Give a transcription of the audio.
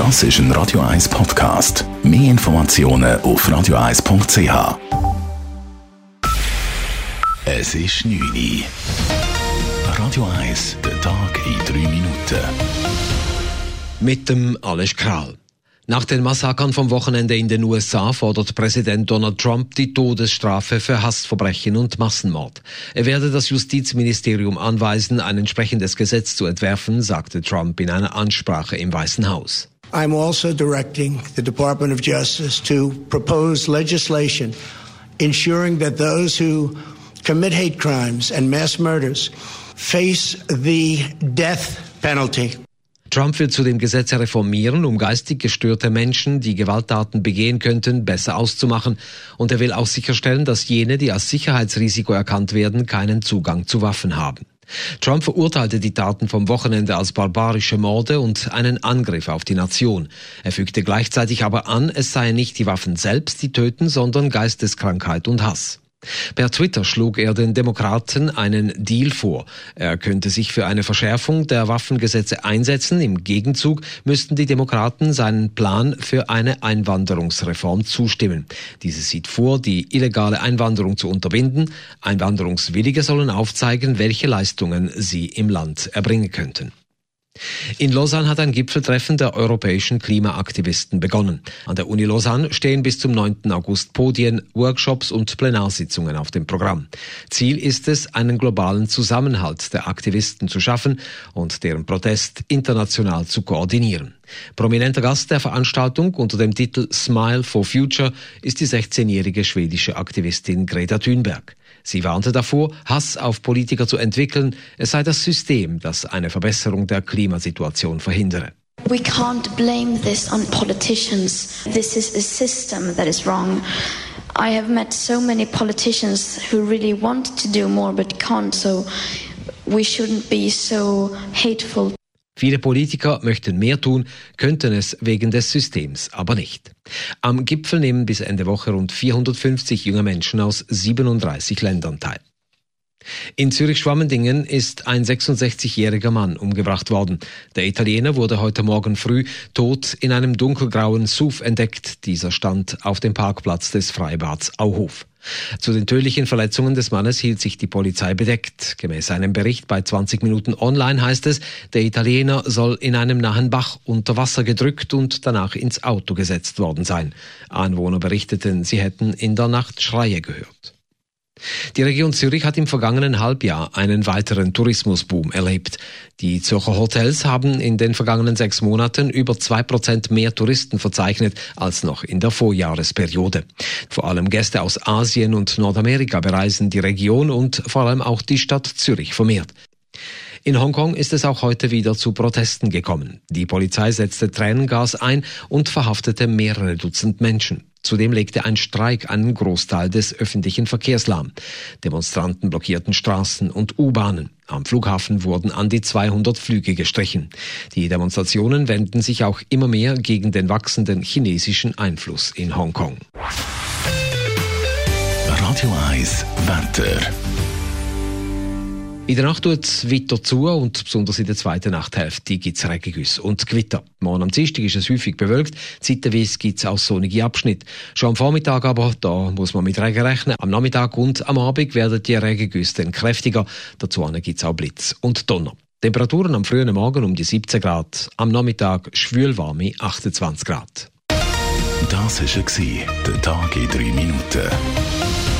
Das ist ein Radio 1 Podcast. Mehr Informationen auf radio1.ch. Es ist 9 Uhr. Radio 1, der Tag in 3 Minuten. Mit dem Alles Kral. Nach den Massakern vom Wochenende in den USA fordert Präsident Donald Trump die Todesstrafe für Hassverbrechen und Massenmord. Er werde das Justizministerium anweisen, ein entsprechendes Gesetz zu entwerfen, sagte Trump in einer Ansprache im Weißen Haus. I'm also directing the Department of Justice to propose legislation ensuring that those who commit hate crimes and mass murders face the death penalty. Trump will zudem Gesetze reformieren, um geistig gestörte Menschen, die Gewalttaten begehen könnten, besser auszumachen. Und er will auch sicherstellen, dass jene, die als Sicherheitsrisiko erkannt werden, keinen Zugang zu Waffen haben. Trump verurteilte die Taten vom Wochenende als barbarische Morde und einen Angriff auf die Nation. Er fügte gleichzeitig aber an, es seien nicht die Waffen selbst, die töten, sondern Geisteskrankheit und Hass. Per Twitter schlug er den Demokraten einen Deal vor. Er könnte sich für eine Verschärfung der Waffengesetze einsetzen. Im Gegenzug müssten die Demokraten seinen Plan für eine Einwanderungsreform zustimmen. Diese sieht vor, die illegale Einwanderung zu unterbinden. Einwanderungswillige sollen aufzeigen, welche Leistungen sie im Land erbringen könnten. In Lausanne hat ein Gipfeltreffen der europäischen Klimaaktivisten begonnen. An der Uni Lausanne stehen bis zum 9. August Podien, Workshops und Plenarsitzungen auf dem Programm. Ziel ist es, einen globalen Zusammenhalt der Aktivisten zu schaffen und deren Protest international zu koordinieren. Prominenter Gast der Veranstaltung unter dem Titel Smile for Future ist die 16-jährige schwedische Aktivistin Greta Thunberg. Sie warnte davor, Hass auf Politiker zu entwickeln. Es sei das System, das eine Verbesserung der Klimasituation verhindere. We can't blame this on politicians. This is a system that is wrong. I have met so many politicians who really want to do more but can't, so we shouldn't be so hateful. Viele Politiker möchten mehr tun, könnten es wegen des Systems aber nicht. Am Gipfel nehmen bis Ende Woche rund 450 junge Menschen aus 37 Ländern teil. In Zürich-Schwammendingen ist ein 66-jähriger Mann umgebracht worden. Der Italiener wurde heute Morgen früh tot in einem dunkelgrauen SUV entdeckt. Dieser stand auf dem Parkplatz des Freibads Auhof. Zu den tödlichen Verletzungen des Mannes hielt sich die Polizei bedeckt. Gemäß einem Bericht bei 20 Minuten online heißt es, der Italiener soll in einem nahen Bach unter Wasser gedrückt und danach ins Auto gesetzt worden sein. Anwohner berichteten, sie hätten in der Nacht Schreie gehört. Die Region Zürich hat im vergangenen Halbjahr einen weiteren Tourismusboom erlebt. Die Zürcher Hotels haben in den vergangenen sechs Monaten über zwei Prozent mehr Touristen verzeichnet als noch in der Vorjahresperiode. Vor allem Gäste aus Asien und Nordamerika bereisen die Region und vor allem auch die Stadt Zürich vermehrt. In Hongkong ist es auch heute wieder zu Protesten gekommen. Die Polizei setzte Tränengas ein und verhaftete mehrere Dutzend Menschen. Zudem legte ein Streik einen Großteil des öffentlichen Verkehrs lahm. Demonstranten blockierten Straßen und U-Bahnen. Am Flughafen wurden an die 200 Flüge gestrichen. Die Demonstrationen wenden sich auch immer mehr gegen den wachsenden chinesischen Einfluss in Hongkong. Radio 1, Wetter. In der Nacht tut es weiter zu und besonders in der zweiten Nachthälfte gibt es Regengüsse und Gewitter. Morgen am Dienstag ist es häufig bewölkt, zeitweise gibt es auch sonnige Abschnitte. Schon am Vormittag aber, da muss man mit Regen rechnen. Am Nachmittag und am Abend werden die Regengüsse dann kräftiger. Dazu gibt es auch Blitz und Donner. Temperaturen am frühen Morgen um die 17 Grad, am Nachmittag schwülwarme 28 Grad. Das war der Tag in 3 Minuten.